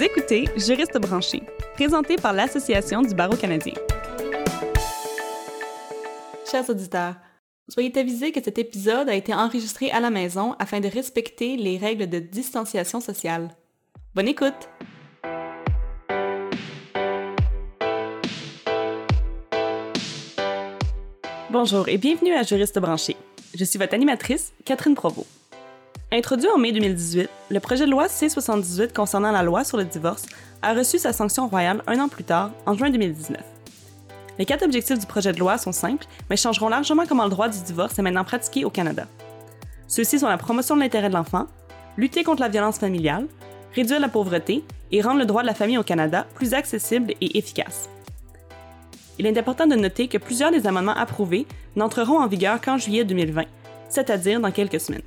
Vous écoutez Juriste branché, présenté par l'Association du barreau canadien. Chers auditeurs, soyez avisés que cet épisode a été enregistré à la maison afin de respecter les règles de distanciation sociale. Bonne écoute! Bonjour et bienvenue à Juriste branché. Je suis votre animatrice, Catherine Provost. Introduit en mai 2018, le projet de loi C-78 concernant la loi sur le divorce a reçu sa sanction royale un an plus tard, en juin 2019. Les quatre objectifs du projet de loi sont simples, mais changeront largement comment le droit du divorce est maintenant pratiqué au Canada. Ceux-ci sont la promotion de l'intérêt de l'enfant, lutter contre la violence familiale, réduire la pauvreté et rendre le droit de la famille au Canada plus accessible et efficace. Il est important de noter que plusieurs des amendements approuvés n'entreront en vigueur qu'en juillet 2020, c'est-à-dire dans quelques semaines.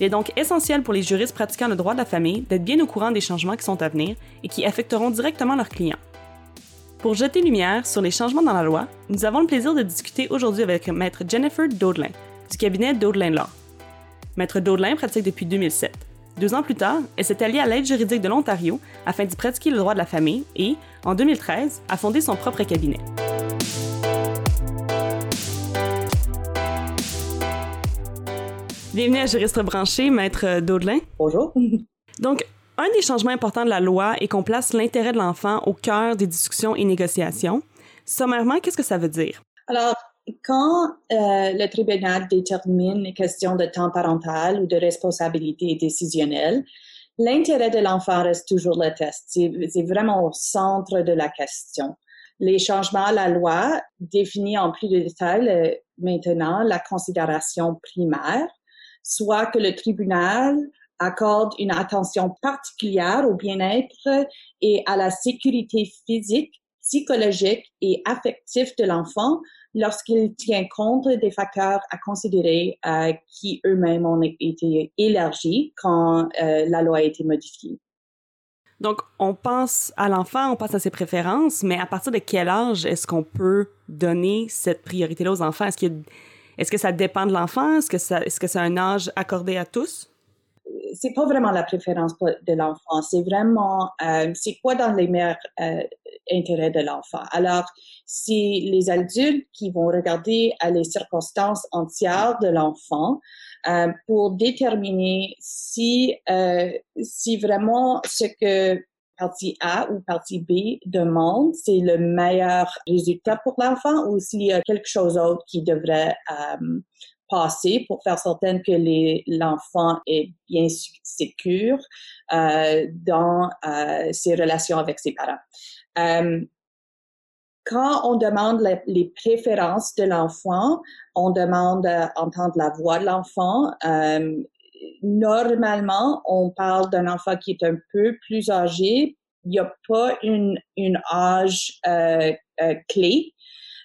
Il est donc essentiel pour les juristes pratiquant le droit de la famille d'être bien au courant des changements qui sont à venir et qui affecteront directement leurs clients. Pour jeter lumière sur les changements dans la loi, nous avons le plaisir de discuter aujourd'hui avec Maître Jennifer Daudelin du cabinet Daudelin Law. Maître Daudelin pratique depuis 2007. Deux ans plus tard, elle s'est alliée à l'aide juridique de l'Ontario afin d'y pratiquer le droit de la famille et, en 2013, a fondé son propre cabinet. Bienvenue à Juriste branché, Maître Daudelin. Bonjour. Donc, un des changements importants de la loi est qu'on place l'intérêt de l'enfant au cœur des discussions et négociations. Sommairement, qu'est-ce que ça veut dire? Alors, quand euh, le tribunal détermine les questions de temps parental ou de responsabilité décisionnelle, l'intérêt de l'enfant reste toujours le test. C'est vraiment au centre de la question. Les changements à la loi définissent en plus de détails euh, maintenant la considération primaire soit que le tribunal accorde une attention particulière au bien-être et à la sécurité physique, psychologique et affective de l'enfant lorsqu'il tient compte des facteurs à considérer euh, qui eux-mêmes ont été élargis quand euh, la loi a été modifiée. Donc, on pense à l'enfant, on pense à ses préférences, mais à partir de quel âge est-ce qu'on peut donner cette priorité-là aux enfants? Est-ce que ça dépend de l'enfant? Est-ce que c'est un âge accordé à tous? C'est pas vraiment la préférence de l'enfant. C'est vraiment, euh, c'est quoi dans les meilleurs euh, intérêts de l'enfant? Alors, si les adultes qui vont regarder à les circonstances entières de l'enfant euh, pour déterminer si euh, si vraiment ce que partie A ou partie B demande, c'est le meilleur résultat pour l'enfant ou s'il y a quelque chose d'autre qui devrait euh, passer pour faire certain que l'enfant est bien sécure euh, dans euh, ses relations avec ses parents. Euh, quand on demande les, préférences de l'enfant, on demande d'entendre la voix de l'enfant. Normalement, on parle d'un enfant qui est un peu plus âgé. Il n'y a pas une, une âge euh, euh, clé,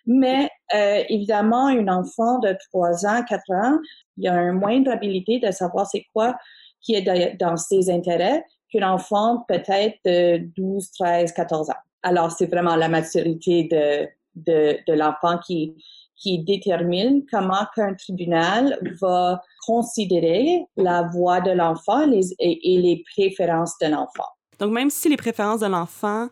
mais euh, évidemment, un enfant de 3 ans, 4 ans, il y a une moindre habilité de savoir c'est quoi qui est dans ses intérêts qu'un enfant peut-être de 12, 13, 14 ans. Alors, c'est vraiment la maturité de, de, de l'enfant qui, qui détermine comment qu'un tribunal va considérer la voix de l'enfant et, les préférences de l'enfant. Donc, même si les préférences de l'enfant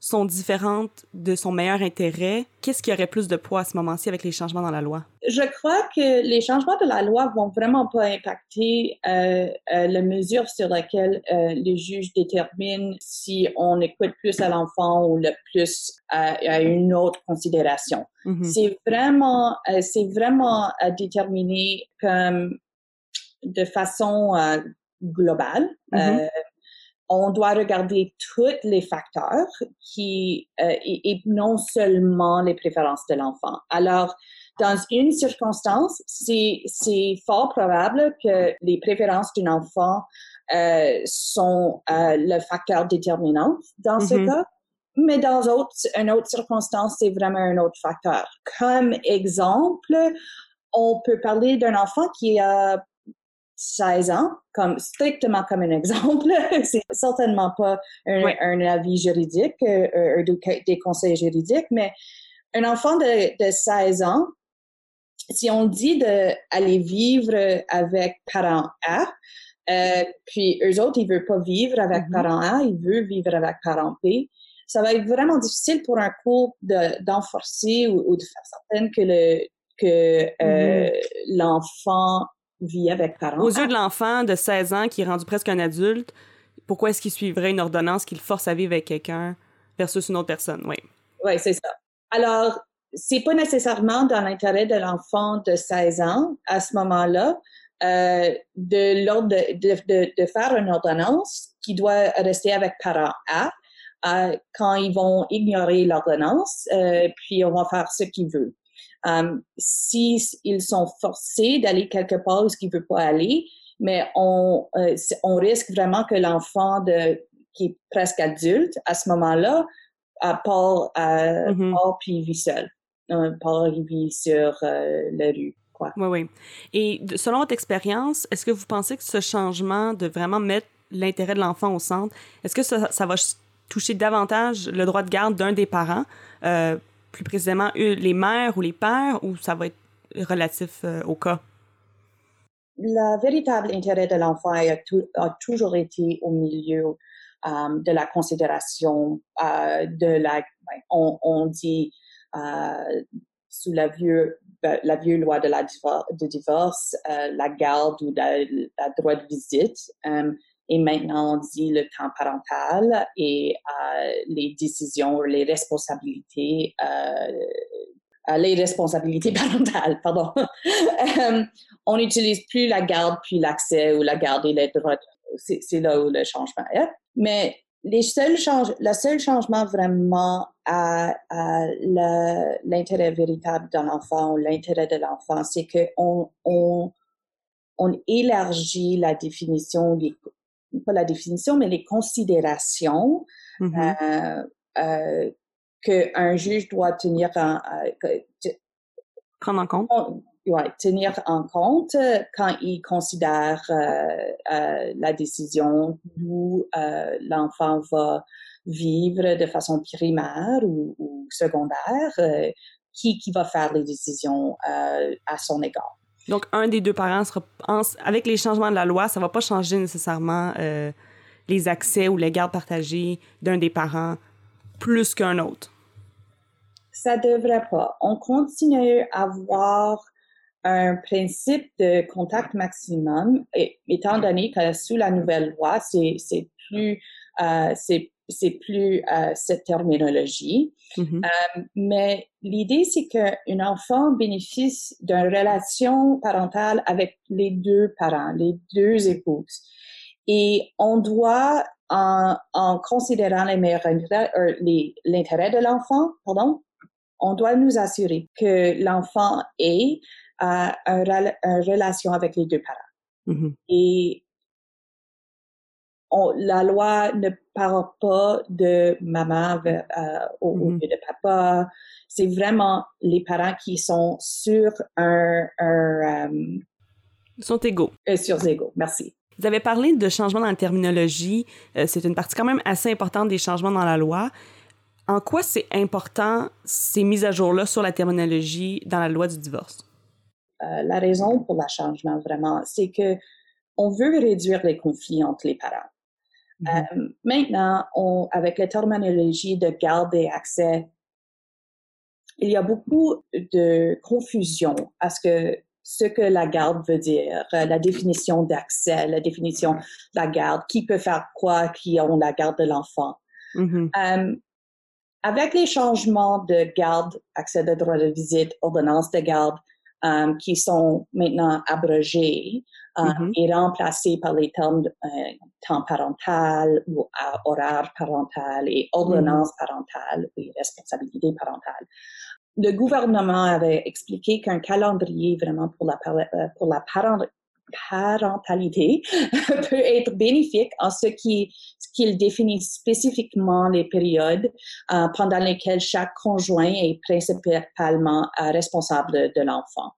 sont différentes de son meilleur intérêt, qu'est-ce qui aurait plus de poids à ce moment-ci avec les changements dans la loi? Je crois que les changements de la loi vont vraiment pas impacter euh, euh, la mesure sur laquelle euh, les juges déterminent si on écoute plus à l'enfant ou le plus à, une autre considération. Mm-hmm. C'est vraiment, euh, c'est vraiment déterminé comme de façon globale. Mm-hmm on doit regarder tous les facteurs qui euh, et, non seulement les préférences de l'enfant. Alors, dans une circonstance, c'est c'est fort probable que les préférences d'un enfant euh, sont euh, le facteur déterminant dans ce mm-hmm. cas. Mais dans autre, une autre circonstance, c'est vraiment un autre facteur. Comme exemple, on peut parler d'un enfant qui a 16 ans, comme strictement comme un exemple. c'est certainement pas un, avis juridique, euh, euh des conseils juridiques, mais un enfant de, de 16 ans, si on dit d'aller vivre avec parent A, Euh, puis eux autres, ils veulent pas vivre avec Mhm. parent A, ils veulent vivre avec parent B. Ça va être vraiment difficile pour un couple de- d'enforcer ou, ou de faire certain que le que euh, l'enfant vit avec parent Aux yeux de l'enfant de 16 ans qui est rendu presque un adulte, pourquoi est-ce qu'il suivrait une ordonnance qui le force à vivre avec quelqu'un versus une autre personne? Oui. Oui, c'est ça. Alors, c'est pas nécessairement dans l'intérêt de l'enfant de 16 ans à ce moment-là euh, de l'ordre de, de, de, de faire une ordonnance qui doit rester avec parent A euh, quand ils vont ignorer l'ordonnance, euh, puis on va faire ce qu'ils veulent. Um, si ils sont forcés d'aller quelque part où ils ne veulent pas aller, mais on, euh, on risque vraiment que l'enfant de qui est presque adulte à ce moment-là à part, à, Mhm. part puis vit seul. Euh, part, il vit sur euh, la rue, quoi. Oui, oui. Et selon votre expérience, est-ce que vous pensez que ce changement de vraiment mettre l'intérêt de l'enfant au centre, est-ce que ça, ça va ch- toucher davantage le droit de garde d'un des parents, euh, plus précisément les mères ou les pères, ou ça va être relatif euh, au cas? Le véritable intérêt de l'enfant a, tou- a toujours été au milieu euh, de la considération euh, de la, ben, on, dit sous ben, la vieux loi de divorce, la garde ou la, la droit de visite. Et maintenant, on dit le temps parental et euh, les décisions, les responsabilités, euh, euh, les responsabilités parentales, pardon. Euh, on n'utilise plus la garde puis l'accès ou la garde et les droits. C'est là où le changement est. Mais les seuls change, le seul changement vraiment à, l'intérêt véritable d'un enfant ou l'intérêt de l'enfant, c'est qu'on on, on élargit la définition, des, pas la définition, mais les considérations Mhm. euh, euh, qu'un juge doit tenir en, euh, Prendre en compte? ouais, tenir en compte euh, quand il considère euh, euh, la décision d'où euh, l'enfant va vivre de façon primaire ou, ou secondaire, euh, qui, qui va faire les décisions euh, à son égard. Donc, un des deux parents sera, avec les changements de la loi, ça va pas changer nécessairement euh, les accès ou les gardes partagées d'un des parents plus qu'un autre. Ça devrait pas. On continue à avoir un principe de contact maximum, et, étant donné que sous la nouvelle loi, c'est plus euh, c'est plus euh, cette terminologie. Mhm. Mais l'idée, c'est qu'un enfant bénéficie d'une relation parentale avec les deux parents, les deux épouses. Et on doit, en, en considérant les meilleurs euh, l'intérêt de l'enfant, pardon, on doit nous assurer que l'enfant ait euh, une relation avec les deux parents. Mhm. Et on- la loi ne parle pas de maman euh, au, au Mhm. lieu de papa. C'est vraiment les parents qui sont sur un, un euh, Ils sont égaux. euh, sur égaux. Merci. Vous avez parlé de changements dans la terminologie. Euh, c'est une partie quand même assez importante des changements dans la loi. En quoi c'est important ces mises à jour-là sur la terminologie dans la loi du divorce? Euh, la raison pour le changement vraiment, c'est que on veut réduire les conflits entre les parents. Euh, maintenant, on, avec la terminologie de garde et accès, il y a beaucoup de confusion à ce que ce que la garde veut dire, euh, la définition d'accès, la définition de la garde, qui peut faire quoi, qui ont la garde de l'enfant. Mhm. Euh, avec les changements de garde, accès de droit de visite, ordonnance de garde, euh, qui sont maintenant abrogés euh, Mhm. et remplacés par les termes de, euh, temps parental ou horaire parental et ordonnance parentale et responsabilité parentale. Le gouvernement avait expliqué qu'un calendrier vraiment pour la, euh, pour la parent- parentalité peut être bénéfique en ce qui ce qu'il définit spécifiquement les périodes euh, pendant lesquelles chaque conjoint est principalement euh, responsable de, de l'enfant.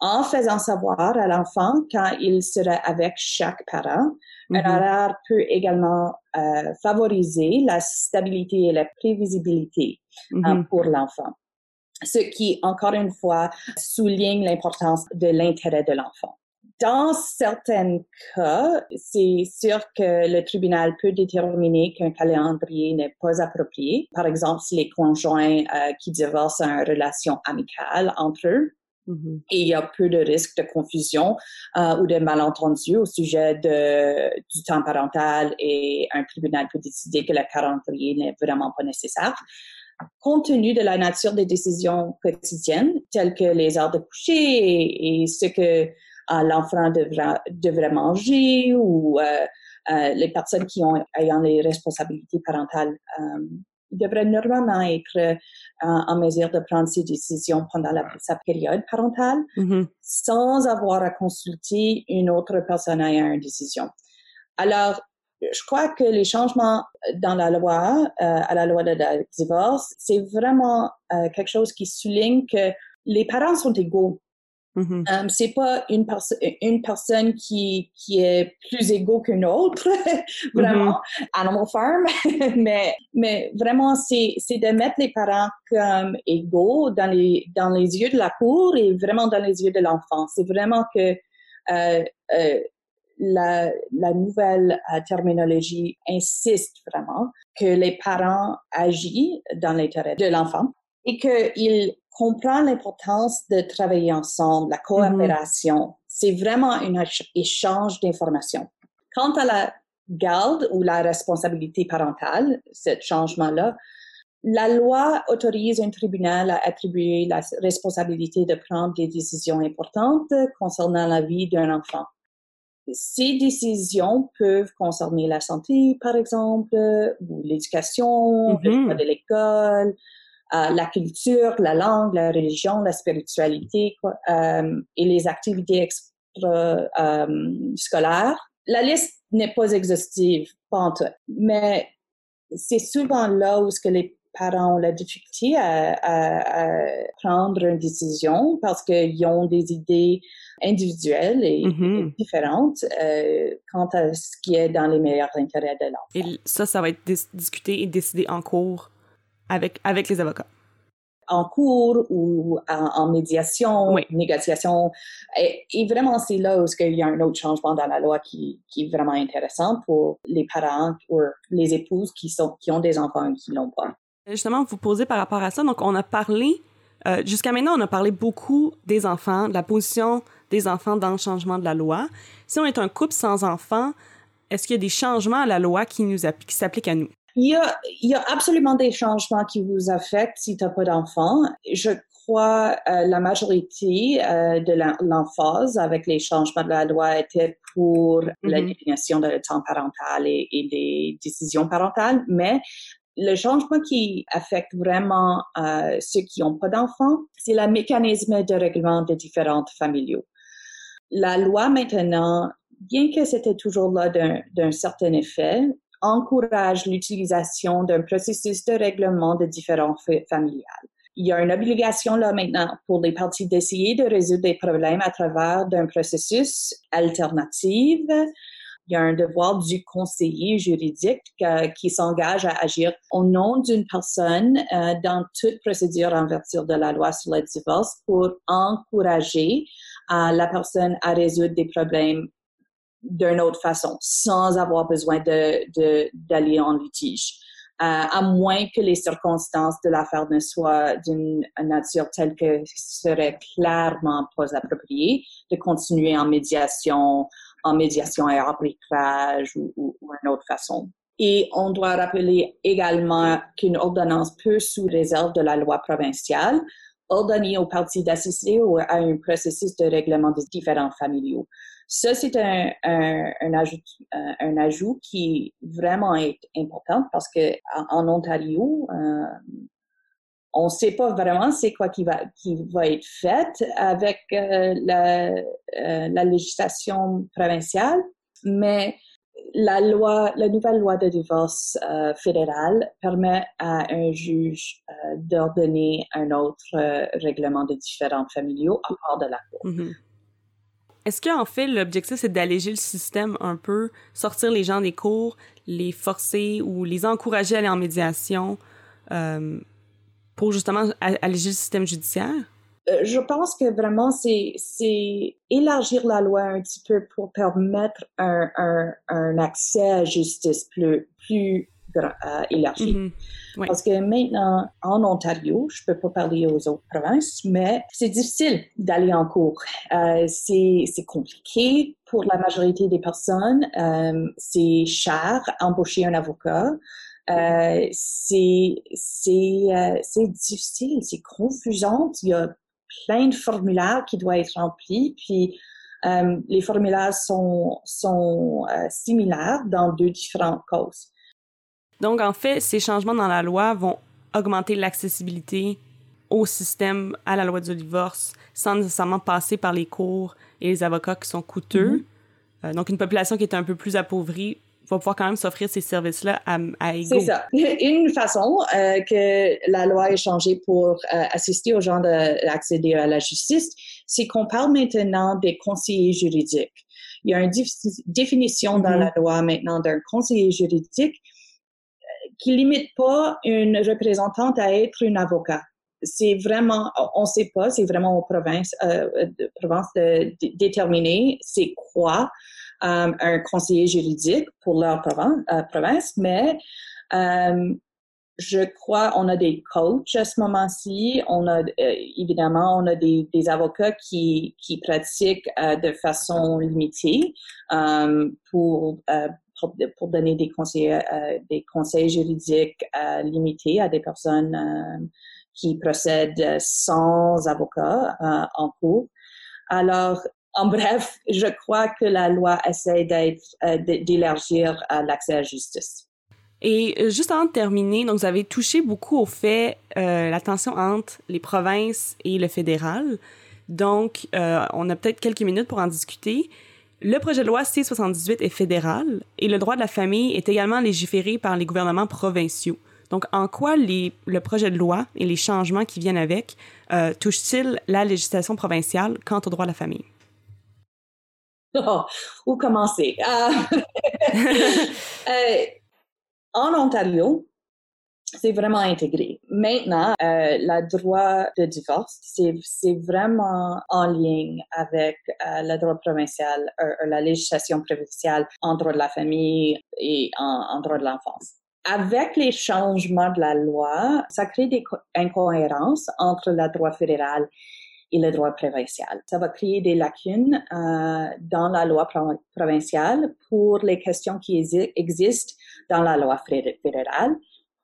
En faisant savoir à l'enfant quand il sera avec chaque parent, un Mhm. horaire peut également euh, favoriser la stabilité et la prévisibilité Mhm. pour l'enfant. Ce qui, encore une fois, souligne l'importance de l'intérêt de l'enfant. Dans certains cas, c'est sûr que le tribunal peut déterminer qu'un calendrier n'est pas approprié. Par exemple, si les conjoints euh, qui divorcent ont une relation amicale entre eux, mm-hmm. Et il y a peu de risques de confusion euh, ou de malentendus au sujet de, du temps parental et un tribunal peut décider que le calendrier n'est vraiment pas nécessaire. Compte tenu de la nature des décisions quotidiennes, telles que les heures de coucher et, et ce que l'enfant devrait, devrait manger ou euh, euh, les personnes qui ont ayant les responsabilités parentales euh, devraient normalement être en mesure de prendre ces décisions pendant la, sa période parentale mm-hmm. sans avoir à consulter une autre personne ayant une décision. Alors, je crois que les changements dans la loi, à la loi de divorce, c'est vraiment quelque chose qui souligne que les parents sont égaux Mm-hmm. Euh, c'est pas une, une personne qui, qui est plus égaux qu'une autre, vraiment, mm-hmm. Animal Farm, mais, mais vraiment, c'est, c'est de mettre les parents comme égaux dans les, dans les yeux de la cour et vraiment dans les yeux de l'enfant. C'est vraiment que euh, euh, la, la nouvelle terminologie insiste vraiment que les parents agissent dans l'intérêt de l'enfant et qu'ils comprend l'importance de travailler ensemble, la coopération. C'est vraiment un échange d'informations. Quant à la garde ou la responsabilité parentale, ce changement-là, la loi autorise un tribunal à attribuer la responsabilité de prendre des décisions importantes concernant la vie d'un enfant. Ces décisions peuvent concerner la santé, par exemple, ou l'éducation, de l'école, euh, la culture, la langue, la religion, la spiritualité euh, et les activités extra euh, scolaires. La liste n'est pas exhaustive, pas tout, mais c'est souvent là où ce que les parents ont la difficulté à, à, prendre une décision parce qu'ils ont des idées individuelles et, mm-hmm. différentes euh, quant à ce qui est dans les meilleurs intérêts de l'enfant. Et ça, ça va être discuté et décidé en cours avec, avec les avocats en cours ou en, médiation, négociation. Et, vraiment, c'est là où il y a un autre changement dans la loi qui, qui est vraiment intéressant pour les parents ou les épouses qui, sont, qui ont des enfants et qui l'ont pas. Justement, vous posez par rapport à ça. Donc, on a parlé, euh, jusqu'à maintenant, on a parlé beaucoup des enfants, de la position des enfants dans le changement de la loi. Si on est un couple sans enfants, est-ce qu'il y a des changements à la loi qui nous qui s'appliquent à nous? Il y, a, il y a absolument des changements qui vous affectent si tu n'as pas d'enfant. Je crois euh, la majorité euh, de l'emphase avec les changements de la loi était pour la mm-hmm. définition de temps parental et, et les décisions parentales, mais le changement qui affecte vraiment euh, ceux qui n'ont pas d'enfants, c'est le mécanisme de règlement des différents familiaux. La loi maintenant, bien que c'était toujours là d'un certain effet, encourage l'utilisation d'un processus de règlement de différents familiales. Il y a une obligation là maintenant pour les parties d'essayer de résoudre des problèmes à travers d'un processus alternatif. Il y a un devoir du conseiller juridique qui s'engage à agir au nom d'une personne euh, dans toute procédure en vertu de la loi sur le divorce pour encourager euh, la personne à résoudre des problèmes d'une autre façon, sans avoir besoin de, d'aller en litige. Euh, à moins que les circonstances de l'affaire ne soient d'une nature telle que serait clairement pas approprié de continuer en médiation, en médiation et arbitrage ou, ou, ou une autre façon. Et on doit rappeler également qu'une ordonnance peut, sous réserve de la loi provinciale, ordonner aux parties d'assister à un processus de règlement des différents familiaux. Ça, c'est un, un, ajout, un, ajout qui vraiment est important parce que en, Ontario, euh, on ne sait pas vraiment c'est quoi qui va, qui va être fait avec euh, la, euh, la législation provinciale, mais la loi, la nouvelle loi de divorce euh, fédérale permet à un juge euh, d'ordonner un autre euh, règlement de différents familiaux à part de la cour. Mm-hmm. Est-ce qu'en fait, l'objectif, c'est d'alléger le système un peu, sortir les gens des cours, les forcer ou les encourager à aller en médiation pour justement alléger le système judiciaire? Euh, je pense que vraiment, c'est, c'est élargir la loi un petit peu pour permettre un, un, un accès à justice plus, plus euh, élargi. Mm-hmm. Parce que maintenant, en Ontario, je peux pas parler aux autres provinces, mais c'est difficile d'aller en cours. Euh, c'est, c'est compliqué pour la majorité des personnes. Euh, c'est cher embaucher un avocat. Euh, c'est, c'est, euh, c'est difficile, c'est confusant. Il y a plein de formulaires qui doivent être remplis, puis euh, les formulaires sont, sont euh, similaires dans deux différentes causes. Donc, en fait, ces changements dans la loi vont augmenter l'accessibilité au système, à la loi du divorce, sans nécessairement passer par les cours et les avocats qui sont coûteux. Mm-hmm. Euh, donc, une population qui est un peu plus appauvrie va pouvoir quand même s'offrir ces services-là à, à C'est ça. Une façon euh, que la loi ait changé pour euh, assister aux gens d'accéder à la justice, c'est qu'on parle maintenant des conseillers juridiques. Il y a une définition dans mm-hmm. la loi maintenant d'un conseiller juridique euh, qui limite pas une représentante à être une avocat. C'est vraiment, on sait pas, c'est vraiment aux provinces, euh, de, province de déterminer c'est quoi euh, un conseiller juridique pour leur euh, province, mais euh, je crois on a des coachs à ce moment-ci. On a évidemment on a des, des avocats qui, qui pratiquent de façon limitée pour, pour, pour donner des conseils des conseils juridiques limités à des personnes qui procèdent sans avocat en cours. Alors, en bref, je crois que la loi essaie euh, d'élargir euh, l'accès à la justice. Et euh, juste avant de terminer, donc vous avez touché beaucoup au fait la tension entre les provinces et le fédéral. Donc, on a peut-être quelques minutes pour en discuter. Le projet de loi C-78 est fédéral et le droit de la famille est également légiféré par les gouvernements provinciaux. Donc, en quoi le projet de loi et les changements qui viennent avec touchent-ils la législation provinciale quant au droit de la famille? Oh, où commencer? Euh, euh, en Ontario, c'est vraiment intégré. Maintenant, euh, le droit de divorce, c'est vraiment en ligne avec euh, le droit provincial, euh, la législation provinciale en droit de la famille et en, droit de l'enfance. Avec les changements de la loi, ça crée des incohérences entre le droit fédéral et le droit provincial. Ça va créer des lacunes euh, dans la loi provinciale pour les questions qui existent dans la loi fédérale.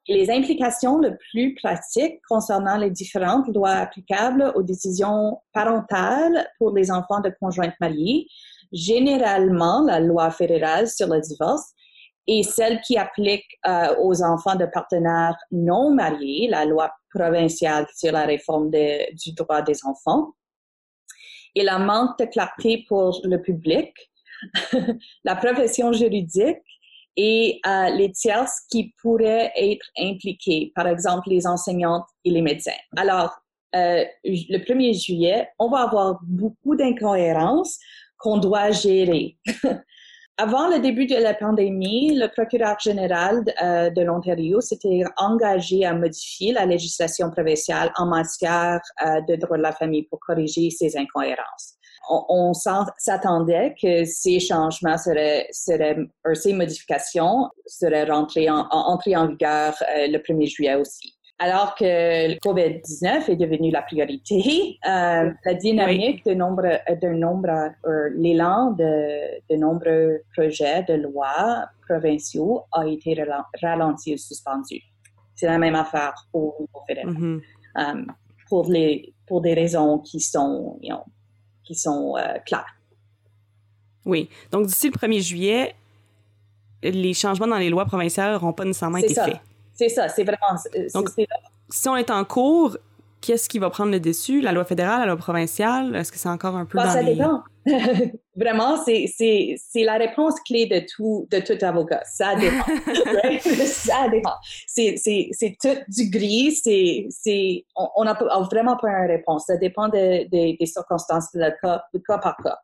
Les implications les plus pratiques concernant les différentes lois applicables aux décisions parentales pour les enfants de conjointes mariées, généralement la loi fédérale sur le divorce et celle qui applique euh, aux enfants de partenaires non mariés, la loi provinciale sur la réforme du droit des enfants. Et la manque de clarté pour le public, la profession juridique et euh, les tierces qui pourraient être impliqués, par exemple les enseignantes et les médecins. Alors, euh, le 1er juillet, on va avoir beaucoup d'incohérences qu'on doit gérer. Avant le début de la pandémie, le procureur général euh, de l'Ontario s'était engagé à modifier la législation provinciale en matière euh, de droit de la famille pour corriger ces incohérences. On, s'attendait que ces changements seraient, seraient ces modifications seraient rentrées en, entrées en vigueur euh, le 1er juillet aussi. Alors que le COVID-19 est devenu la priorité, euh, la dynamique de nombre, de nombre, euh, l'élan de, de nombreux projets de loi provinciaux a été ralenti ou suspendu. C'est la même affaire au niveau fédéral. Pour, les, pour des raisons qui sont, you know, qui sont euh, claires. Oui. Donc, d'ici le 1er juillet, les changements dans les lois provinciales n'auront pas nécessairement été faits. C'est ça, c'est vraiment. Donc, si on est en cours, qu'est-ce qui va prendre le dessus? La loi fédérale, la loi provinciale? Est-ce que c'est encore un peu bah, dans Ça dépend. Vraiment, c'est la réponse clé de tout, de tout avocat. Ça dépend. ça dépend. C'est tout du gris. C'est on n'a vraiment pas une réponse. Ça dépend de, des circonstances de cas, cas par cas.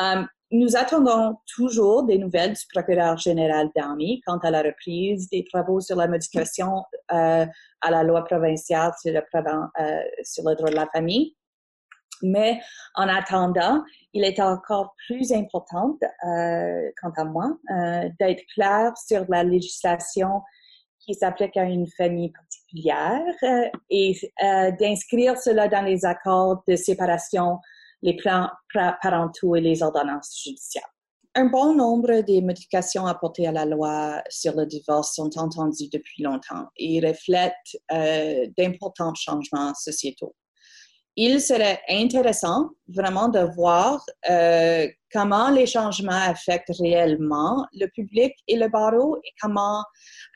Um, nous attendons toujours des nouvelles du procureur général d'Army quant à la reprise des travaux sur la modification euh, à la loi provinciale sur le, euh, sur le droit de la famille. Mais en attendant, il est encore plus important, euh, quant à moi, euh, d'être clair sur la législation qui s'applique à une famille particulière euh, et euh, d'inscrire cela dans les accords de séparation, les plans parentaux et les ordonnances judiciaires. Un bon nombre des modifications apportées à la loi sur le divorce sont entendues depuis longtemps et reflètent euh, d'importants changements sociétaux il serait intéressant vraiment de voir euh, comment les changements affectent réellement le public et le barreau et comment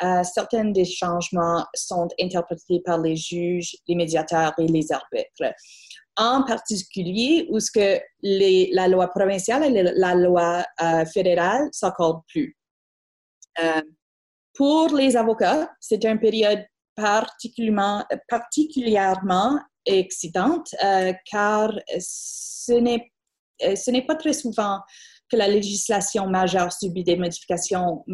euh, certains des changements sont interprétés par les juges, les médiateurs et les arbitres. En particulier, où ce que la loi provinciale et la loi euh, fédérale s'accordent plus. Euh, pour les avocats, c'est une période particulièrement, excitante euh, car ce n'est, euh, ce n'est pas très souvent que la législation majeure subit des modifications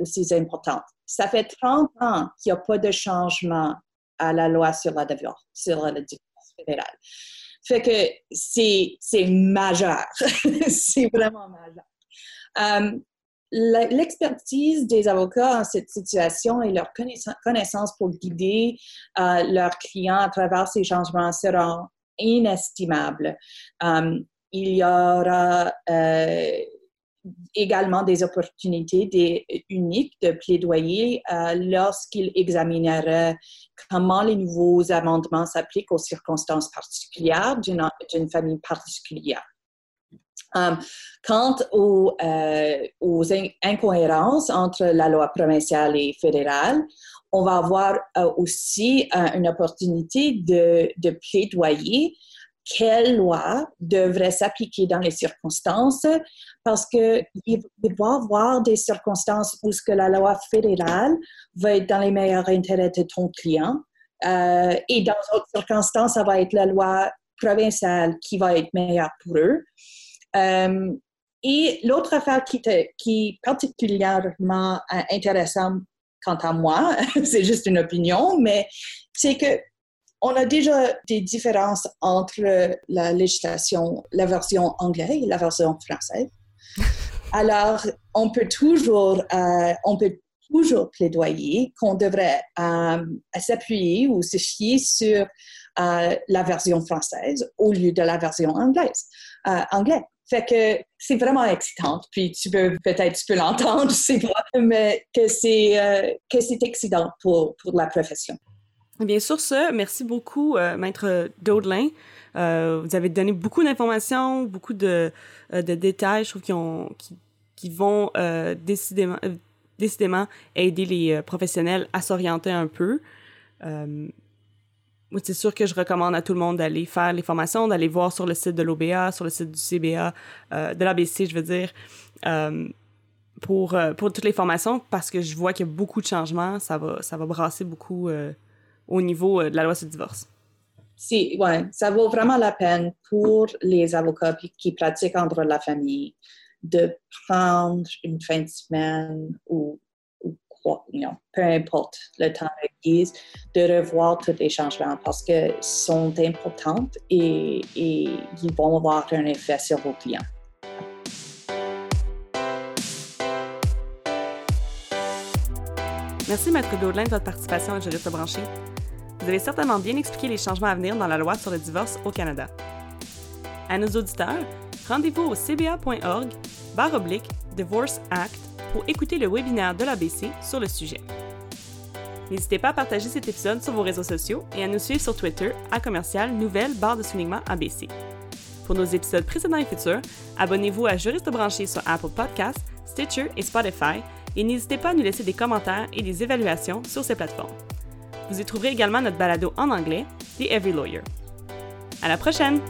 aussi importantes. Ça fait 30 ans qu'il n'y a pas de changement à la loi sur la sur divorce Fait que c'est, majeur. c'est vraiment majeur. L'expertise des avocats en cette situation et leur connaissance pour guider euh, leurs clients à travers ces changements seront inestimables. Um, il y aura euh, également des opportunités uniques de plaidoyer euh, lorsqu'ils examineraient comment les nouveaux amendements s'appliquent aux circonstances particulières d'une famille particulière. Um, quant aux, euh, aux, incohérences entre la loi provinciale et fédérale, on va avoir euh, aussi euh, une opportunité de plaidoyer quelle loi devrait s'appliquer dans les circonstances parce qu'il il va y avoir des circonstances où ce que la loi fédérale va être dans les meilleurs intérêts de ton client euh, et dans d'autres circonstances, ça va être la loi provinciale qui va être meilleure pour eux. Euh, et l'autre affaire qui, qui est particulièrement euh, intéressante quant à moi, c'est juste une opinion, mais c'est que on a déjà des différences entre la législation, la version anglaise et la version française. Alors, on peut toujours, euh, on peut toujours plaidoyer qu'on devrait s'appuyer ou se fier sur la version française au lieu de la version anglaise. anglais. Fait que c'est vraiment excitant. Puis tu peux peut-être tu peux l'entendre, je sais pas, mais que c'est euh, que c'est excitant pour, pour la profession. Bien sûr, ça, merci beaucoup, euh, Maître Daudelin. Euh, vous avez donné beaucoup d'informations, beaucoup de, de, détails, je trouve, qui, ont, qui, qui vont décidément, aider les professionnels à s'orienter un peu c'est sûr que je recommande à tout le monde d'aller faire les formations, d'aller voir sur le site de l'OBA, sur le site du CBA, euh, de l'ABC, je veux dire, euh, pour, euh, pour toutes les formations, parce que je vois qu'il y a beaucoup de changements. Ça va, ça va brasser beaucoup au niveau de la loi sur le divorce. Si, ouais, ça vaut vraiment la peine pour les avocats qui pratiquent en droit de la famille de prendre une fin de semaine ou peu importe le temps requis, de revoir tous les changements parce que sont importants et, et ils vont avoir un effet sur vos clients. Merci, Maître Daudelin, de votre participation à Juriste branché. Avez certainement bien expliqué les changements à venir dans la loi sur le divorce au Canada. À nos auditeurs, rendez-vous au cba.org barre oblique Divorce Act pour écouter le webinaire de l'ABC sur le sujet. N'hésitez pas à partager cet épisode sur vos réseaux sociaux et à nous suivre sur Twitter à commercial nouvelle barre de soulignement ABC. Pour nos épisodes précédents et futurs, abonnez-vous à Juriste branché sur Apple Podcasts, Stitcher et Spotify et n'hésitez pas à nous laisser des commentaires et des évaluations sur ces plateformes. Vous y trouverez également notre balado en anglais, The Every Lawyer. À la prochaine!